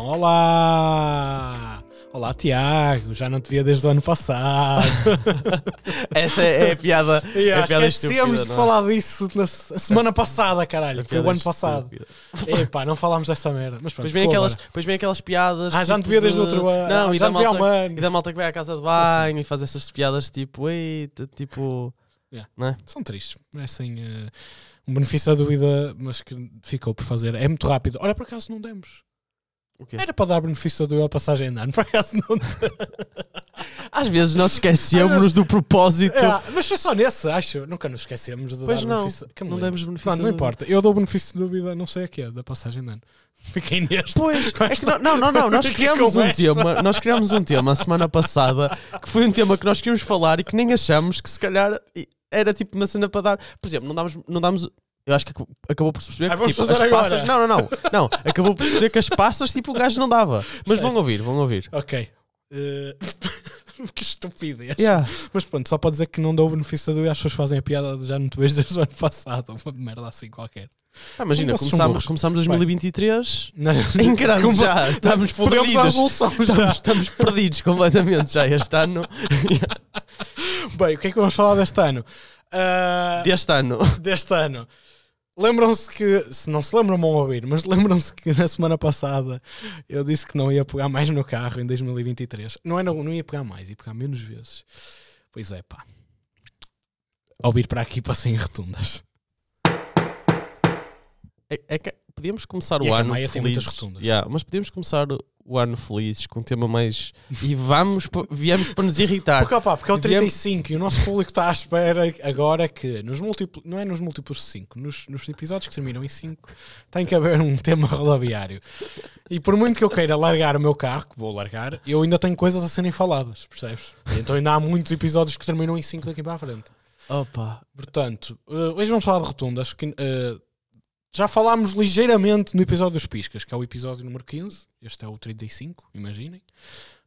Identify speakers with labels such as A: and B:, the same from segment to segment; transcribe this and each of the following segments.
A: Então, olá! Olá, Tiago, já não te via desde o ano passado.
B: Essa é, é a piada. é a piada
A: Esquecemos de
B: não é?
A: falar disso na se- semana passada, caralho. Foi o ano passado. Epá, não falámos dessa merda. Mas pronto,
B: Depois vem, aquelas,
A: agora.
B: depois vem aquelas piadas.
A: Ah, já não te
B: tipo
A: via desde o
B: de-
A: outro ano.
B: Não,
A: Ah,
B: e,
A: já
B: da
A: não
B: malta, e da malta que vai à casa de banho e faz essas piadas tipo, eita, tipo.
A: São tristes. Merecem eh, um benefício da dúvida, mas que ficou por fazer. É muito rápido. Olha, por acaso não demos. Era para dar benefício da dúvida à passagem de ano. Por acaso não
B: Às vezes nós esquecemos do propósito.
A: É, mas foi só nesse, acho. Nunca nos esquecemos de
B: Pois
A: dar
B: não,
A: benefício. Que
B: não
A: lembro.
B: demos benefício.
A: Não
B: da-
A: importa. Eu dou benefício de dúvida, não sei a quê, da passagem de ano. Fiquei neste.
B: Pois, é que
A: esta-
B: não, não, não, nós criamos um
A: esta.
B: tema, nós criamos um tema a semana passada que foi um tema que nós queríamos falar e que nem achamos que se calhar era tipo uma cena para dar. Por exemplo, não damos, não damos eu acho que acabou- por perceber
A: Ah,
B: que tipo, as
A: agora.
B: passas. Não, não, não, não. Acabou por perceber que as passas tipo o gajo não dava. Mas vão
A: Certo.
B: ouvir, vão ouvir.
A: Ok. Eh, que estupidez.
B: Yeah.
A: Mas pronto, só para dizer que não dou o benefício da dúvida, as pessoas fazem a piada de já não te vejo desde o ano passado. Uma merda assim qualquer.
B: Ah, imagina, começámos, começámos 2023
A: Não,
B: em grande
A: Como-
B: já. Estamos
A: resolução já.
B: Estamos, estamos perdidos completamente já este ano.
A: Bem, o que é que vamos falar deste ano? Ah,
B: Deste ano.
A: deste ano. Lembram-se que, se não se lembram, vão ouvir, mas lembram-se que na semana passada eu disse que não ia pegar mais no carro em 2023. Não, é, não, não ia pegar mais, ia pegar menos vezes. Pois é, pá. Ao vir para aqui passei em rotundas.
B: É, é que podíamos começar
A: E
B: o ano
A: Maia tem muitas rotundas.
B: Yeah, mas podíamos começar o- ano felizes com um tema mais. E vamos, viemos para nos irritar.
A: Porque, opá, porque é o
B: Viemos-
A: 35 e o nosso público está à espera agora que, nos múltiplos, não é nos múltiplos de 5, nos, nos episódios que terminam em 5, tem que haver um tema rodoviário. E por muito que eu queira largar o meu carro, que vou largar, eu ainda tenho coisas a serem faladas, percebes? Então ainda há muitos episódios que terminam em 5 daqui para a frente.
B: Opa.
A: Portanto, eh, hoje vamos falar de rotundas. que, eh, já falámos ligeiramente no episódio dos Piscas, que é o episódio número 15. Este é o 35, imaginem.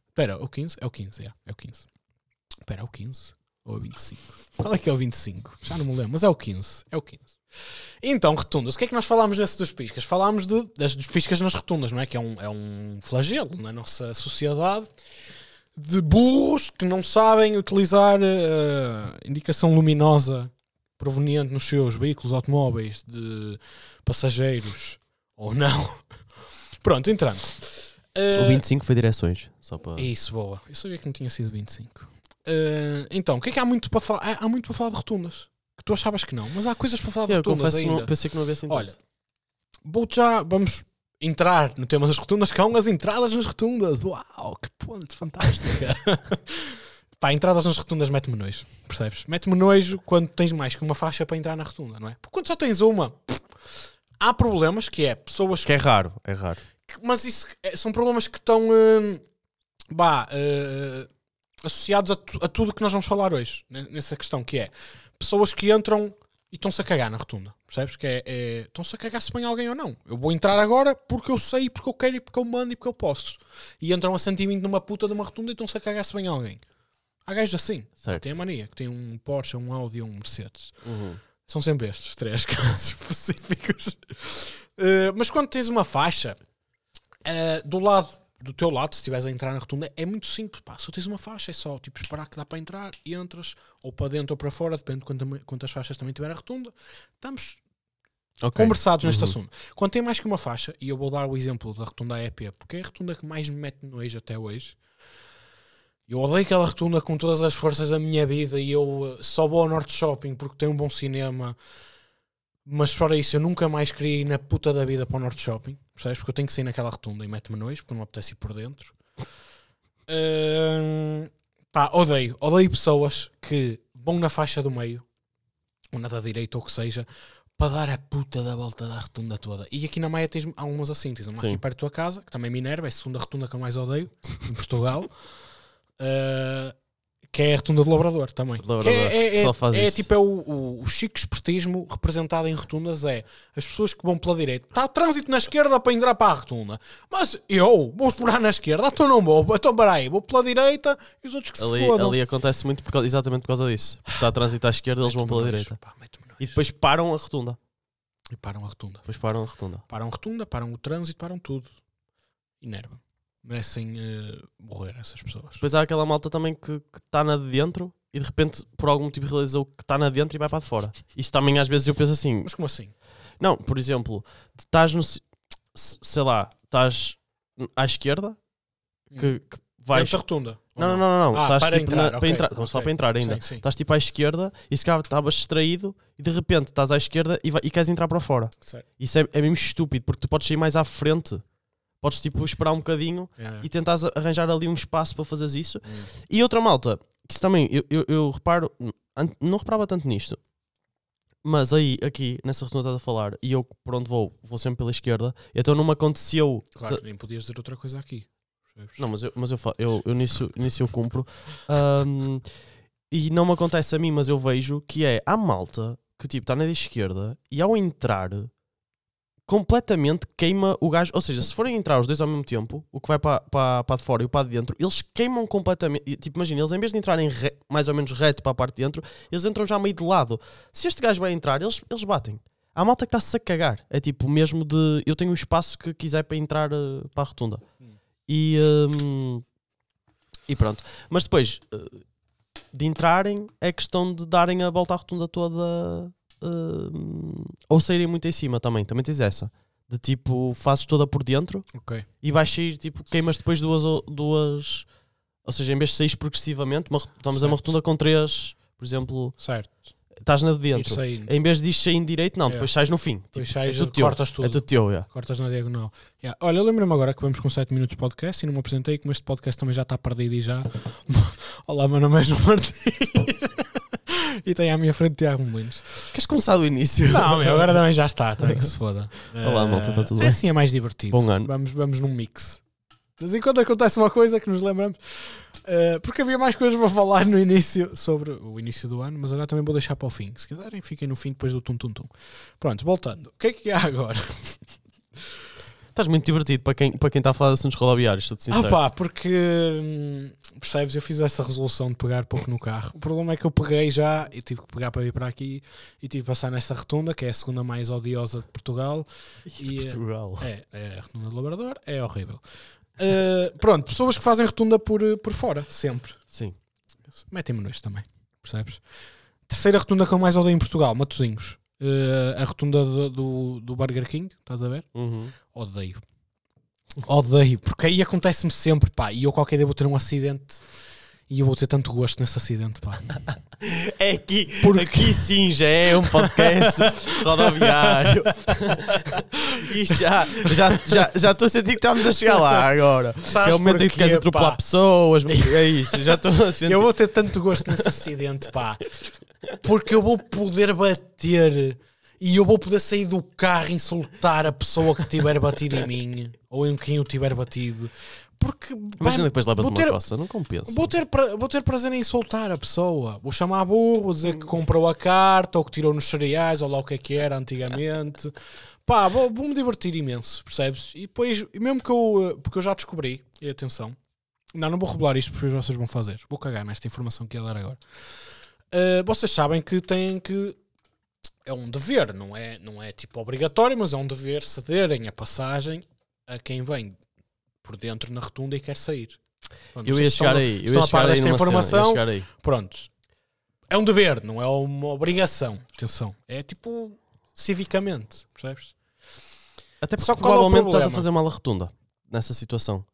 A: Espera, o 15? É o 15, é, é o 15. Espera, é o 15 ou é o 25? Qual é que é o 25? Já não me lembro, mas é o 15. É o 15. Então, rotundas. O que é que nós falámos nesse dos Piscas? Falámos de, das, dos Piscas nas rotundas, não é? Que é um, é um flagelo na nossa sociedade de burros que não sabem utilizar eh, indicação luminosa proveniente nos seus veículos automóveis de passageiros ou não. Pronto, entrando. Eh,
B: O 25 foi direções. Só para.
A: Isso, boa. Eu sabia que não tinha sido 25. Eh, então, o que é que há muito para falar? Há, há muito para falar de rotundas. Que tu achavas que não, mas há coisas para falar de
B: Eu
A: rotundas ainda.
B: não, pensei que não havia sentido.
A: Olha, vou já, vamos entrar no tema das rotundas, que há as entradas nas rotundas. Uau, que ponto fantástica. Pá, entradas nas rotundas mete-me nojo, percebes? Mete-me nojo quando tens mais que uma faixa para entrar na rotunda, não é? Porque quando só tens uma, pff, há problemas que é pessoas
B: que é raro, é raro.
A: que- mas isso é- são problemas que estão hum, bah, eh, associados a, tu- a tudo que nós vamos falar hoje, nessa questão, que é pessoas que entram e estão-se a cagar na rotunda, percebes? Que é, é- estão-se a cagar se bem alguém ou não. Eu vou entrar agora porque eu sei, porque eu quero, e porque eu mando e porque eu posso. E entram a 120 numa puta de uma rotunda e estão-se a cagar se bem alguém. Há gajos assim,
B: Certo.
A: tem a mania, que tem um Porsche, um Audi um Mercedes.
B: Uhum.
A: São sempre estes três casos específicos. Uh, mas quando tens uma faixa, uh, do lado do teu lado, se estiveres a entrar na rotunda, é muito simples. Pá. Se tens uma faixa, é só tipo, esperar que dá para entrar e entras, ou para dentro ou para fora, depende de quanta- quantas faixas também tiver a rotunda. Estamos
B: Ok.
A: conversados neste
B: Uhum.
A: assunto. Quando tem mais que uma faixa, e eu vou dar o exemplo da rotunda AEP, porque é a rotunda que mais me mete nojo até hoje. Eu odeio aquela rotunda com todas as forças da minha vida e eu eh, só vou ao Norte Shopping porque tem um bom cinema. Mas fora isso, eu nunca mais queria ir na puta da vida para o Norte Shopping, percebes? Porque eu tenho que sair naquela rotunda e mete-me nojo, porque não me apetece ir por dentro. Hum, pá, odeio. Odeio pessoas que vão na faixa do meio, ou na da direita, ou o que seja, para dar a puta da volta da rotunda toda. E aqui na Maia tens há umas assim, tens uma aqui perto da tua casa, que também me enerva, é a segunda rotunda que eu mais odeio em Portugal. Uh, que é a rotunda do Labrador também.
B: Labrador,
A: é, é, é, é tipo é o, o, o chico espertismo representado em rotundas é as pessoas que vão pela direita. Está trânsito na esquerda para entrar para a rotunda. Mas eu vou esperar na esquerda, então não vou. Então peraí, vou pela direita e os outros que se
B: Ali,
A: fodam.
B: ali acontece muito por exatamente por causa disso. Está a trânsito à esquerda, eles vão pela direita.
A: pá.
B: E depois param a rotunda.
A: E param a rotunda.
B: Depois param a rotunda.
A: Param a rotunda, param o trânsito, param tudo. Enerva. Merecem eh, morrer essas pessoas.
B: Depois há aquela malta também que está na de dentro e de repente, por algum motivo, realizou que está na de dentro e vai para de fora. Isto também às vezes eu penso assim:
A: Mas como assim?
B: não, por exemplo, estás no. Sei lá, estás à esquerda que, que vais.
A: Dentro da rotunda.
B: Não, não, não, não.
A: Ah,
B: Estás
A: para
B: tipo
A: entrar,
B: na- para
A: ok,
B: entrar. Estamos só para entrar ainda. Estás tipo à esquerda e se calhar estavas distraído e de repente estás à esquerda e, vai- e queres entrar para fora.
A: Certo.
B: Isso é, é mesmo estúpido porque tu podes sair mais à frente. Podes tipo esperar um bocadinho
A: Yeah,
B: e tentares a- arranjar ali um espaço para fazeres isso.
A: Hum.
B: E outra malta, que também eu, eu, eu reparo, não reparava tanto nisto, mas aí, aqui, nessa estás a falar, e eu por onde vou, vou sempre pela esquerda, então não me aconteceu.
A: Claro, nem podias dizer outra coisa aqui.
B: Não, mas eu, mas eu, eu, eu nisso, nisso eu cumpro. Ahm, e não me acontece a mim, mas eu vejo que é a malta que tipo está na esquerda e ao entrar completamente queima o gajo. Ou seja, se forem entrar os dois ao mesmo tempo, o que vai para, para, para de fora e o para de dentro, eles queimam completamente. Tipo, imagina, eles em vez de entrarem re- mais ou menos reto para a parte de dentro, eles entram já meio de lado. Se este gajo vai entrar, eles, eles batem. Há malta que está-se a cagar. É tipo mesmo de eu tenho o espaço que quiser para entrar eh, para a rotunda. E, hum, e pronto. Mas depois eh, de entrarem, é questão de darem a volta à rotunda toda hum, ou saírem muito em cima também. Também tens essa. De tipo, fazes toda por dentro
A: Ok.
B: e vais sair, tipo, queimas depois duas. ou- duas ou seja, em vez de sair progressivamente, uma, estamos a uma
A: Certo.
B: rotunda com três, por exemplo,
A: Certo.
B: estás na de dentro. Em vez de ir saindo direito, não,
A: É.
B: depois sais no fim.
A: Depois
B: Tipo,
A: sais,
B: é tudo teu.
A: cortas tudo.
B: É tudo teu, yeah.
A: Cortas na diagonal. Yeah. Olha, eu lembro-me agora que vamos com 7 minutos de podcast e não me apresentei, como este podcast também já está perdido e já. Olá, meu nome é João Martins. e tem à minha frente Tiago Molinos.
B: Queres começar do início?
A: Não, meu, agora também já está, também que se foda.
B: Olá,
A: Eh,
B: malta, está tudo
A: é
B: bem?
A: Assim é mais divertido.
B: Bom ano.
A: Vamos, vamos num mix. De vez em quando acontece uma coisa que nos lembramos. eh, porque havia mais coisas para falar no início sobre o início do ano, mas agora também vou deixar para o fim. Se quiserem, fiquem no fim depois do tum-tum-tum. Pronto, voltando. O que é que há agora?
B: Estás muito divertido para quem, para quem está a falar de assuntos rodoviários, estou-te
A: Ah
B: sincero.
A: pá, porque hum, percebes, eu fiz essa resolução de pegar pouco no carro. O problema é que eu peguei já e tive que pegar para vir para aqui e tive que passar nessa rotunda, que é a segunda mais odiosa de Portugal.
B: E
A: E,
B: Portugal.
A: É, é a rotunda do Labrador, é horrível. Uh, pronto, pessoas que fazem rotunda por, uh, por fora, sempre.
B: Sim.
A: Metem-me nisto também, percebes? Terceira rotunda que eu mais odeio em Portugal, Matozinhos. Uh, a rotunda do, do, do Burger King, estás a ver?
B: Uhum.
A: Odeio. Odeio, porque aí acontece-me sempre, pá. E eu qualquer dia vou ter um acidente e eu vou ter tanto gosto nesse acidente, pá.
B: É aqui, aqui sim já é um podcast rodoviário. e já já já já estou a sentir que estamos a chegar lá agora.
A: Sabes
B: é o momento em que queres atropelar pessoas. É isso, já estou a sentir.
A: Eu vou ter tanto gosto nesse acidente, pá. Porque eu vou poder bater e eu vou poder sair do carro e insultar a pessoa que tiver batido em mim ou em quem eu tiver batido. Porque
B: Imagina depois levas
A: vou
B: uma
A: ter-
B: coça, não compensa.
A: Vou ter, pra- vou ter prazer em insultar a pessoa. Vou chamar a burro, vou dizer que comprou a carta ou que tirou nos cereais ou lá o que é que era antigamente. Pá, vou- vou-me divertir imenso, percebes? E depois, mesmo que eu. eh, Porque eu já descobri, e atenção, não, não vou revelar isto porque vocês vão fazer. Vou cagar nesta informação que ia dar agora. Eh, vocês sabem que têm que. É um dever, não é, não é tipo obrigatório, mas é um dever cederem a passagem a quem vem por dentro na rotunda e quer sair. Pronto,
B: Eu ia
A: estão-
B: chegar aí. Eu ia
A: a par
B: chegar aí
A: desta
B: cena,
A: informação? Prontos. É um dever, não é uma obrigação. Atenção. É tipo civicamente, percebes?
B: Até porque
A: Só é
B: provavelmente estás a fazer mal a rotunda nessa situação.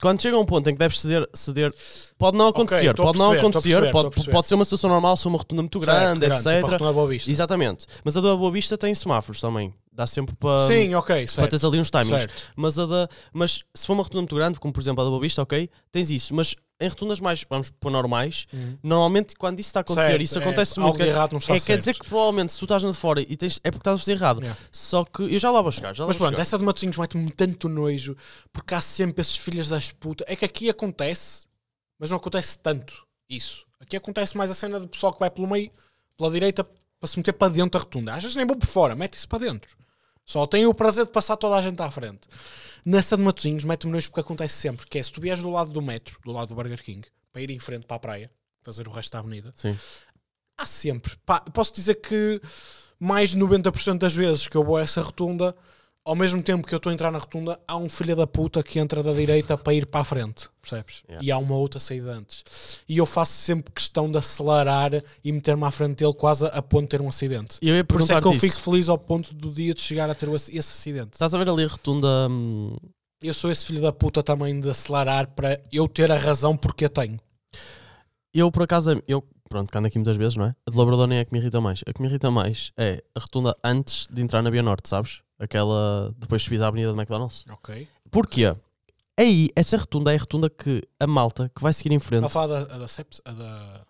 B: Quando chega um ponto em que deves ceder, ceder pode não acontecer,
A: a
B: pode não
A: perceber, a
B: acontecer,
A: perceber,
B: pode, pode ser uma situação normal, se uma rotunda muito grande,
A: Certo,
B: etc.
A: Tipo, a Boa Vista.
B: Exatamente. Mas a da Boa Vista tem semáforos também. Dá sempre para,
A: Sim, ok,
B: para
A: certo.
B: teres ali uns timings.
A: certo.
B: Mas, a da, mas se for uma rotunda muito grande, como por exemplo a da Boa Vista, ok, tens isso. Mas em rotundas mais, vamos pôr normais,
A: Uhum.
B: normalmente quando isso está a acontecer,
A: Certo,
B: isso
A: é,
B: acontece
A: algo
B: muito.
A: de errado não está
B: é, quer dizer
A: certo.
B: que provavelmente se tu estás na de fora e tens, é porque estás a fazer errado.
A: Yeah.
B: Só que eu já lá vou chegar. Já
A: Mas pronto,
B: chegar.
A: essa de Matosinhos mete-me tanto nojo porque há sempre esses filhos das putas. É que aqui acontece, mas não acontece tanto isso. Aqui acontece mais a cena do pessoal que vai pelo meio, pela direita, para se meter para dentro da rotunda. Às vezes nem vou por fora, mete-se para dentro. Só tenho o prazer de passar toda a gente à frente. Nessa de Matosinhos mete-me nojo porque acontece sempre, que é se tu vieres do lado do metro, do lado do Burger King, para ir em frente para a praia, fazer o resto da avenida,
B: Sim.
A: há sempre. Pá, posso dizer que mais de 90% das vezes que eu vou a essa rotunda ao mesmo tempo que eu estou a entrar na rotunda, há um filho da puta que entra da direita para ir para a frente, percebes?
B: Yeah.
A: E há uma outra saída antes. E eu faço sempre questão de acelerar e meter-me à frente dele quase a ponto de ter um acidente.
B: E eu ia
A: Por isso é que eu fico feliz ao ponto do dia de chegar a ter esse acidente.
B: Estás a ver ali a rotunda. hum,
A: Eu sou esse filho da puta também de acelerar para eu ter a razão porque a tenho.
B: Eu, por acaso, eu, pronto, que ando aqui muitas vezes, não é? A de Labrador nem é a que me irrita mais. A que me irrita mais é a rotunda antes de entrar na Via Norte, sabes? Aquela depois de subir à Avenida de McDonald's.
A: Ok.
B: Porquê? Aí, essa rotunda é a rotunda que a malta que vai seguir em frente.
A: Está a falar da, da Ceps? A da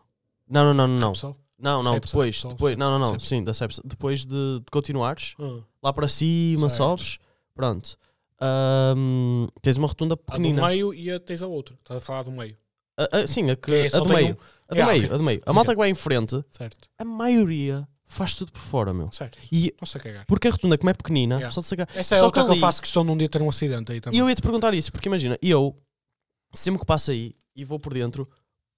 B: Não, não, não, não. Não, não, não depois. Depois não, não, não. Sim, da Cepsa. Depois de, de continuares,
A: Ah.
B: lá para cima,
A: Certo.
B: sobes. Pronto. Ahm, tens uma rotunda
A: A do
B: pequenina.
A: meio e a, tens a outra. Estás a falar do meio.
B: A- a- sim, a, que,
A: Que é,
B: a do meio.
A: um-
B: A do
A: Ah,
B: meio,
A: ok.
B: a do meio. A malta que vai em frente,
A: Certo.
B: a maioria faz tudo por fora, meu.
A: Certo.
B: E
A: cagar.
B: porque a rotunda, como é pequenina,
A: Yeah.
B: só de sacar.
A: Essa é
B: Só
A: outra
B: que
A: que eu faço questão de um dia ter um acidente aí
B: E
A: também.
B: eu ia te perguntar isso, porque imagina, eu sempre que passo aí e vou por dentro,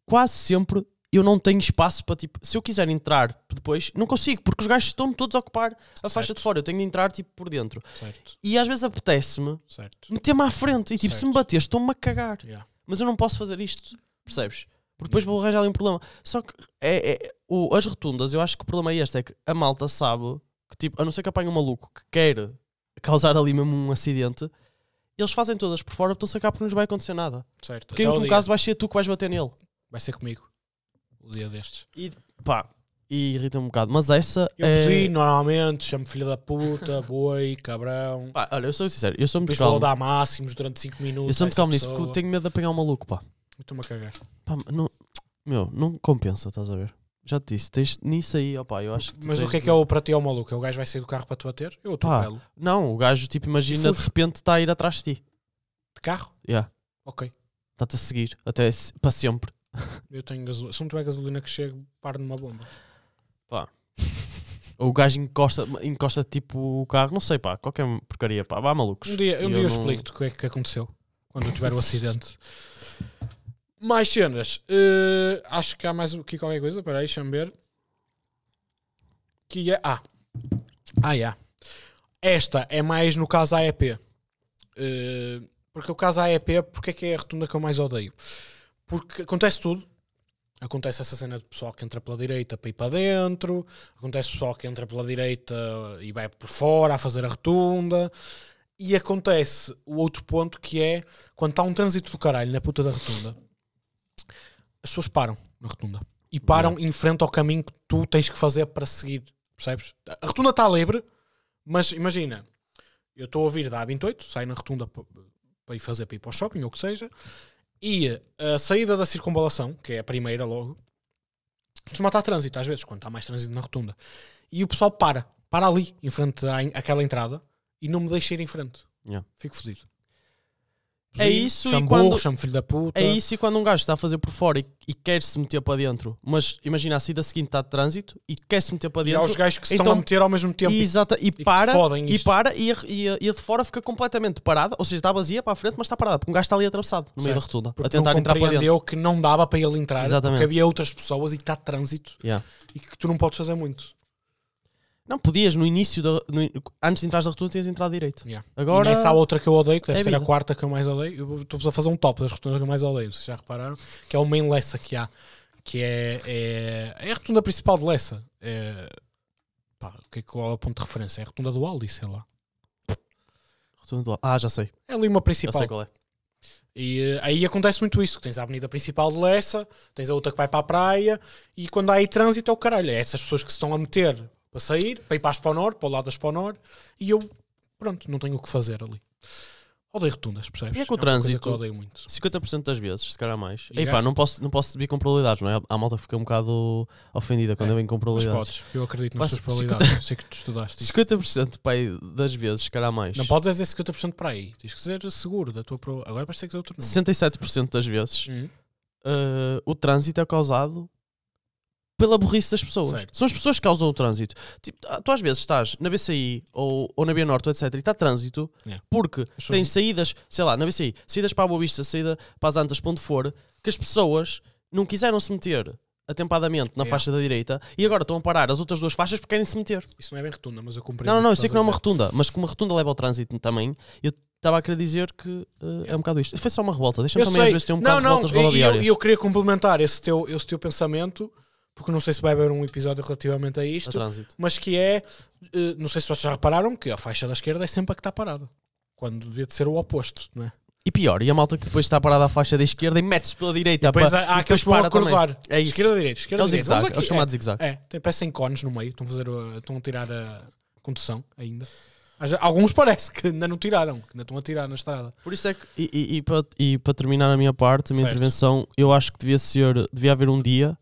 B: quase sempre eu não tenho espaço para tipo, se eu quiser entrar depois, não consigo, porque os gajos estão todos a ocupar a faixa
A: Certo.
B: de fora. Eu tenho de entrar tipo por dentro.
A: Certo.
B: E às vezes apetece-me
A: Certo.
B: meter-me à frente e tipo, se me
A: Certo.
B: bater, estou-me a cagar.
A: Yeah.
B: Mas eu não posso fazer isto, percebes? Porque depois vou arranjar ali um problema. Só que é, é- o- as rotundas, eu acho que o problema é este: é que a malta sabe que, tipo, a não ser que apanhe um maluco que quer causar ali mesmo um acidente, eles fazem todas por fora, estão a sacar porque não nos vai acontecer nada.
A: Certo.
B: Porque
A: Até
B: em
A: o
B: último
A: dia.
B: caso vai ser tu que vais bater nele.
A: Vai ser comigo. O dia destes.
B: E pá, e irrita-me um bocado. Mas essa
A: Eu
B: é.
A: buzino normalmente, chamo filho da puta, boi, cabrão.
B: Pá, olha, eu sou sincero, eu sou muito calmo.
A: dar máximos durante 5 minutos.
B: Eu sou muito calmo nisso porque eu tenho medo de apanhar um maluco, pá.
A: Eu Estou-me a cagar.
B: Pá, não, meu, não compensa, estás a ver? Já te disse, tens nisso aí, opá, eu acho que
A: Mas o que é que é o para ti é o maluco? É o gajo vai sair do carro para te bater? Eu
B: Pá.
A: atropelo.
B: Não, o gajo, tipo, imagina de repente está a ir atrás de ti.
A: De carro?
B: Yeah.
A: Ok.
B: Está-te a seguir, até para sempre.
A: Eu tenho gasolina. Se não tiver gasolina que chego, paro numa bomba.
B: Ou o gajo encosta, encosta tipo o carro, não sei, pá, qualquer porcaria, pá, vá malucos.
A: Um dia, um
B: E
A: dia eu
B: não-
A: explico-te o que é que aconteceu quando eu tiver o acidente. Mais cenas. Eh, acho que há mais aqui qualquer coisa. Espera aí, deixa-me ver. Que é. Ah. Ah, yeah. Esta é mais no caso AEP. Eh, porque o caso AEP, porque é que é a rotunda que eu mais odeio? Porque acontece tudo. Acontece essa cena de pessoal que entra pela direita para ir para dentro. Acontece pessoal que entra pela direita e vai por fora a fazer a rotunda. E acontece o outro ponto que é quando está um trânsito do caralho na puta da rotunda, as pessoas param na rotunda e param em frente ao caminho que tu tens que fazer para seguir. Percebes? A rotunda está livre, mas imagina, eu estou a ouvir da A28, saio na rotunda pa- para ir fazer para ir para o shopping ou o que seja, e a saída da circunvalação, que é a primeira logo, costuma estar trânsito às vezes, quando está mais trânsito na rotunda. E o pessoal para, para ali, em frente à, àquela entrada, e não me deixa ir em frente.
B: Yeah.
A: Fico fodido.
B: É isso e
A: chamo
B: quando-
A: burro, chamo filho da puta.
B: É isso e quando um gajo está a fazer por fora e, e quer se meter para dentro, mas imagina a saída seguinte está de trânsito e quer se meter para
A: E há
B: dentro.
A: os gajos que se
B: então-
A: estão a meter ao mesmo tempo.
B: E, exata, e,
A: te
B: para, e para e a, e, a, e a de fora fica completamente parada, ou seja, está vazia para a frente, mas está parada, porque um gajo está ali atravessado no meio da
A: Certo.
B: rotunda,
A: porque
B: a tentar
A: não
B: entrar para dentro.
A: que não dava para ele entrar
B: Exatamente.
A: porque havia outras pessoas e está trânsito
B: Yeah.
A: e que tu não podes fazer muito.
B: Não, podias no início, da, no antes de entrar da rotunda, tinhas de entrar direito.
A: Yeah.
B: Agora,
A: E nessa há outra que eu odeio, que deve
B: é
A: ser a
B: vida.
A: quarta que eu mais odeio. Eu estou a fazer um top das rotundas que eu mais odeio, vocês já repararam? Que é o main Lessa que há, que é, é, é a rotunda principal de Lessa. É, pá, o que é que qual é o ponto de referência? É a rotunda do Aldi, sei lá.
B: Rotunda do- Ah, já sei.
A: É ali uma
B: Já
A: principal.
B: sei qual é.
A: E eh, aí acontece muito isso: tens a avenida principal de Lessa, tens a outra que vai para a praia, e quando há aí trânsito é o caralho. É essas pessoas que se estão a meter para sair, para ir para a Sponor, para o lado da Sponor, e eu, pronto, não tenho o que fazer ali. Odeio rotundas, percebes?
B: E é que o
A: coisa
B: trânsito-
A: que eu odeio muito.
B: 50% das vezes, se calhar mais.
A: E
B: Ei pá,
A: já-
B: não posso, não posso subir com probabilidades, não é? A malta fica um bocado ofendida quando
A: É,
B: eu venho com
A: Mas
B: probabilidades.
A: podes, porque eu acredito nas
B: Mas
A: tuas probabilidades. Sei que tu estudaste isso.
B: 50% pai, das vezes, se calhar mais.
A: Não podes dizer 50% para aí. Tens que dizer seguro da tua. Agora vais ter que dizer outro número.
B: 67% das vezes,
A: Hum.
B: uh, o trânsito é causado pela burrice das pessoas.
A: Certo.
B: São as pessoas que causam o trânsito. Tipo, ah, tu às vezes estás na BCI ou, ou na Via Norte, etc. E está trânsito
A: Yeah.
B: porque
A: pessoas-
B: tem saídas, sei lá, na BCI, saídas para a Boa Vista, saída para as Antas, para onde for, que as pessoas não quiseram se meter atempadamente na
A: Yeah.
B: faixa da direita e agora estão a parar as outras duas faixas porque querem se meter.
A: Isso não é bem rotunda, mas eu compreendo.
B: Não, não, não, eu
A: que
B: sei que não é uma
A: dizer.
B: rotunda, mas como a rotunda leva ao trânsito também, eu estava a querer dizer que eh, é um bocado isto. Foi só uma revolta. Deixa-me também às
A: sei.
B: vezes ter um
A: não,
B: bocado de
A: não,
B: revoltas
A: e- e eu,
B: rodoviárias.
A: eu queria complementar esse teu, esse teu pensamento, porque não sei se vai haver um episódio relativamente a
B: A
A: isto,
B: trânsito.
A: mas que é, eh, não sei se vocês já repararam, que a faixa da esquerda é sempre a que está parada. Quando devia de ser o oposto, não é?
B: E pior, e a malta que depois está parada à faixa da esquerda e mete-se pela direita.
A: Depois
B: pa-
A: há,
B: e
A: aqueles
B: depois
A: que vão a
B: também.
A: cruzar.
B: É isso.
A: Esquerda, direita,
B: É
A: esquerda,
B: o
A: direita. Vamos
B: é o
A: aqui,
B: chamado zig-zag.
A: É, tem parecem cones no meio, estão a, fazer, a- estão a tirar a condução ainda. Alguns parece que ainda não tiraram, que ainda estão a tirar na estrada.
B: Por isso é que, e, e, e para, e para terminar a minha parte, a minha
A: Certo.
B: intervenção, eu acho que devia ser, devia haver um dia,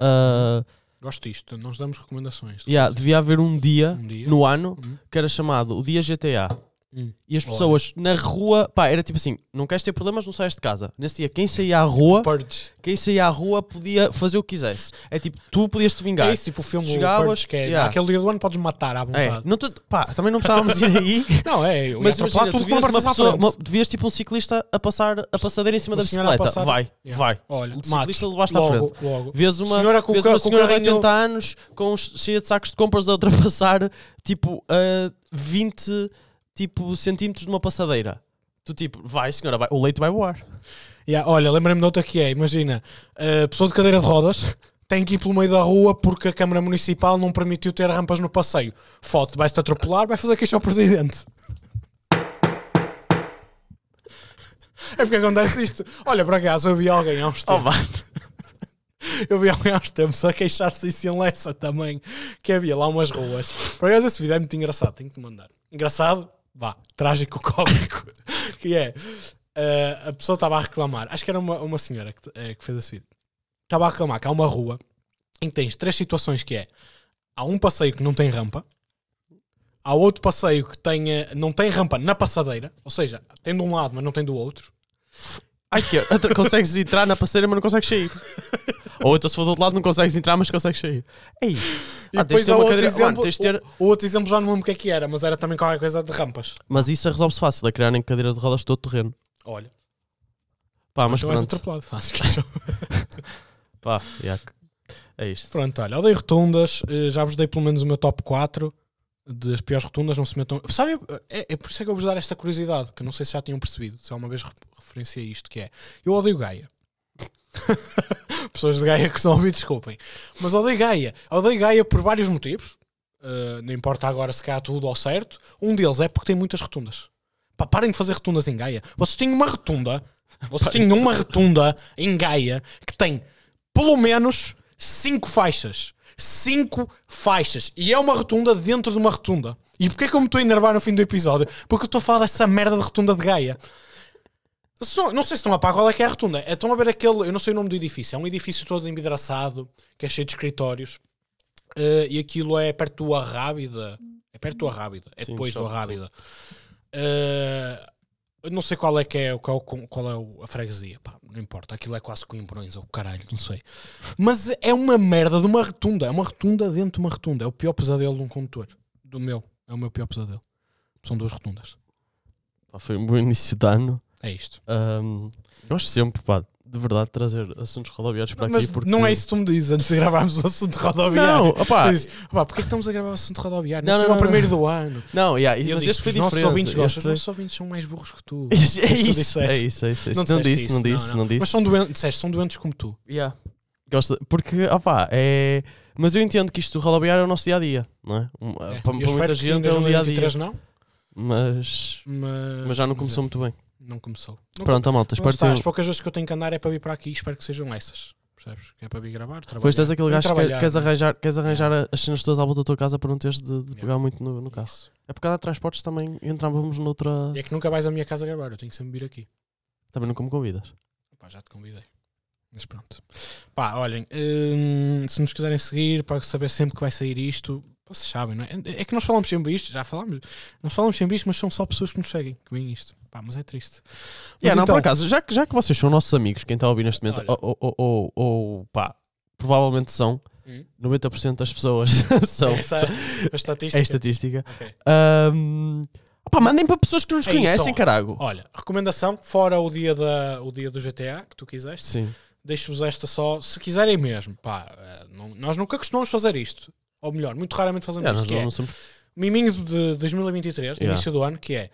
B: ah,
A: Gosto disto, nós damos recomendações.
B: yeah, devia haver um dia
A: Um dia.
B: no ano
A: Hum.
B: que era chamado o Dia GTA.
A: Hum.
B: E as
A: Olha.
B: pessoas na rua, pá, era tipo assim: não queres ter problemas, não saias de casa. Nesse dia, quem saía à rua, quem saía à rua podia fazer o que quisesse. É tipo, tu podias te vingar.
A: É isso, tipo o filme
B: Chegavas,
A: Purge, que é
B: yeah.
A: aquele dia do ano podes matar à
B: É,
A: vontade.
B: não te- pá, também não precisávamos ir aí.
A: Não, é, eu
B: Mas imagina, tu
A: tudo
B: vias, uma
A: à
B: pessoa, uma- vias tipo um ciclista a passar a passadeira em cima
A: Uma
B: da bicicleta. Vai,
A: Yeah.
B: vai.
A: Olha,
B: O ciclista levaste à
A: logo,
B: frente.
A: logo.
B: Vês uma
A: Senhora com o
B: vês uma
A: o
B: senhora de
A: carrinho-
B: 80 anos com cheia de sacos de compras a ultrapassar tipo a 20 tipo, centímetros de uma passadeira. Tu tipo, vai senhora, vai. o leite vai voar.
A: Yeah, olha, lembrei-me de outra que é, imagina, a pessoa de cadeira de rodas tem que ir pelo meio da rua porque a Câmara Municipal não permitiu ter rampas no passeio. Foto, vai-se atropelar, vai fazer queixa ao Presidente. É porque acontece isto. Olha, por acaso, eu vi alguém há uns
B: Oh,
A: tempos. Eu vi alguém há uns tempos a queixar-se isso em Lessa também, que havia lá umas ruas. Por acaso esse vídeo é muito engraçado, tenho que te mandar. Engraçado, vá, trágico, cómico, que é, eh, a pessoa estava a reclamar, acho que era uma, uma senhora que, eh, que fez esse vídeo, estava a reclamar que há uma rua em que tens três situações que é, há um passeio que não tem rampa, há outro passeio que tem, não tem rampa na passadeira, ou seja, tem de um lado, mas não tem do outro,
B: Ai, que outra- consegues entrar na passadeira, mas não consegues sair. Ou então, se for do outro lado, não consegues entrar, mas consegues sair. Ei,
A: E
B: ah, tens
A: depois
B: de ter
A: há
B: uma
A: outro
B: cadeira.
A: exemplo,
B: Mano, ter-
A: o, o outro exemplo já não lembro o que é que era, mas era também qualquer coisa de rampas.
B: Mas isso resolve-se fácil, é criarem cadeiras de rodas de todo o terreno.
A: Olha,
B: Pá, mas
A: então
B: pronto.
A: atropelado. Faz queixa.
B: Pá, yeah, é isto.
A: Pronto, olha, odeio rotundas, eh, já vos dei pelo menos o meu top 4 das piores rotundas, não se metam. Sabem, é, é por isso é que eu vos dar esta curiosidade, que eu não sei se já tinham percebido, se alguma vez re- referenciei isto, que é eu odeio Gaia. Pessoas de Gaia que estão a ouvir, desculpem. Mas odeio Gaia. Odeio Gaia por vários motivos. Uh, não importa agora se cá tudo ao certo. Um deles é porque tem muitas rotundas. Pá, parem de fazer rotundas em Gaia. Vocês têm uma rotunda. Vocês têm uma rotunda em Gaia que tem pelo menos 5 faixas. 5 faixas. E é uma rotunda dentro de uma rotunda. E porquê que eu me estou a enervar no fim do episódio? Porque eu estou a falar dessa merda de rotunda de Gaia. Não, não sei se estão a par qual é que é a rotunda. É, Estão a ver aquele, eu não sei o nome do edifício, é um edifício todo envidraçado, que é cheio de escritórios. Eh, e aquilo é perto do Arrábida. É perto do Arrábida. É
B: Sim,
A: depois do
B: shopping,
A: Arrábida. Eh, eu não sei qual é que é, qual, qual é a freguesia. Pá, não importa. Aquilo é quase Coimbrões ou caralho, não sei. Mas é uma merda de uma rotunda. É uma rotunda dentro de uma rotunda. É o pior pesadelo de um condutor. Do meu. É o meu pior pesadelo. São duas rotundas.
B: Pá, foi um bom início de ano.
A: É isto.
B: Ahm, gosto sempre, pá, de verdade, de trazer assuntos rodoviários para
A: Mas
B: aqui. Porque...
A: não é isso que tu me dizes antes de gravarmos o assunto rodoviário.
B: Não, opá,
A: Dizes, "Opá, porquê que estamos a gravar o assunto rodoviário?
B: Não,
A: Não,
B: não,
A: não,
B: não,
A: o primeiro do ano.
B: não, yeah,
A: E eu
B: mas
A: disse,
B: este foi
A: os nossos
B: diferente.
A: ouvintes gostam. Os nossos ouvintes são mais burros que tu.
B: É isso, é isso, é isso. é isso. Não, disse, não disse, não, disse.
A: Mas são doentes, disseste, são doentes como tu.
B: Yeah. Gosto, porque, opá, é. Mas eu entendo que isto do rodoviário é o nosso dia a dia, não é?
A: É.
B: Para, para muita gente é um dia a dia.
A: 2023 não,
B: Mas,
A: mas,
B: mas já não começou
A: é,
B: muito bem.
A: Não começou. Não
B: Pronto, a malta, espero que
A: as poucas vezes que eu tenho que andar é para vir para aqui espero que sejam essas. Percebes? Que é para vir gravar, trabalhar.
B: Pois tens aquele gajo que
A: trabalhar,
B: queres
A: né?
B: arranjar, queres arranjar as cenas todas à volta da tua casa para não teres de, de pegar muito no, no carro.
A: Isso.
B: É porque cada transportes também entrávamos noutra.
A: E é que nunca vais à minha casa gravar, eu tenho que sempre vir aqui.
B: Também nunca me convidas.
A: Pá, já te convidei. Mas pronto. Pá, olhem, hum, se nos quiserem seguir para saber sempre que vai sair isto, vocês sabem, não é? É que nós falamos sempre isto, já falámos, nós falamos sempre isto, mas são só pessoas que nos seguem que veem isto. Pá, mas é triste. Mas
B: Yeah, não,
A: então,
B: por acaso, já que, já que vocês são nossos amigos, quem está a ouvir neste momento, ou, ou, ou, ou, pá, provavelmente são,
A: Hum?
B: 90% das pessoas são.
A: Essa é a estatística.
B: É estatística.
A: Ok.
B: Ahm, opá, mandem para pessoas que nos
A: É
B: conhecem, carago.
A: Olha, recomendação, fora o dia, da, o dia do GTA, que tu quiseste, deixo-vos esta só, se quiserem mesmo. Pá, eh, não- nós nunca costumamos fazer isto. Ou melhor, muito raramente fazemos
B: Yeah,
A: isto.
B: nós
A: Que é, miminho de 2023,
B: Yeah.
A: início do ano, que é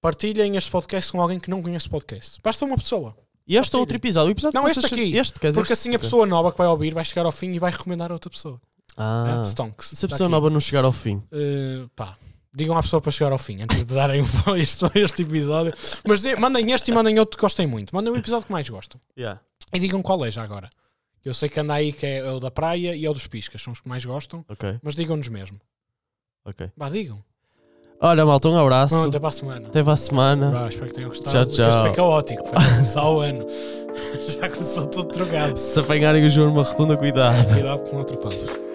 A: partilhem este podcast com alguém que não conhece podcast. Basta uma pessoa.
B: E este é
A: Ou
B: outro episódio. O episódio
A: Não, este
B: vocês-
A: aqui.
B: Este, dizer,
A: Porque assim a pessoa nova que vai ouvir vai chegar ao fim e vai recomendar a outra pessoa.
B: Ah,
A: É, Stonks.
B: se a pessoa nova não chegar ao fim.
A: Uh, pá, digam à pessoa para chegar ao fim antes de darem este, este episódio. Mas mandem este e mandem outro que gostem muito. Mandem o episódio que mais gostam. E digam qual é já agora. Eu sei que anda aí que é o da praia e é o dos piscas, são os que mais gostam,
B: Ok,
A: mas digam-nos mesmo.
B: ok.
A: Vá, digam.
B: Olha, malta, um abraço.
A: Bom, até para a semana.
B: Até para a semana.
A: Vá, espero que tenham gostado.
B: Tchau, tchau.
A: foi caótico, foi começar o ano. Já começou tudo trocado.
B: Se apanharem o João numa rotunda, cuidado.
A: Cuidado com outro pano.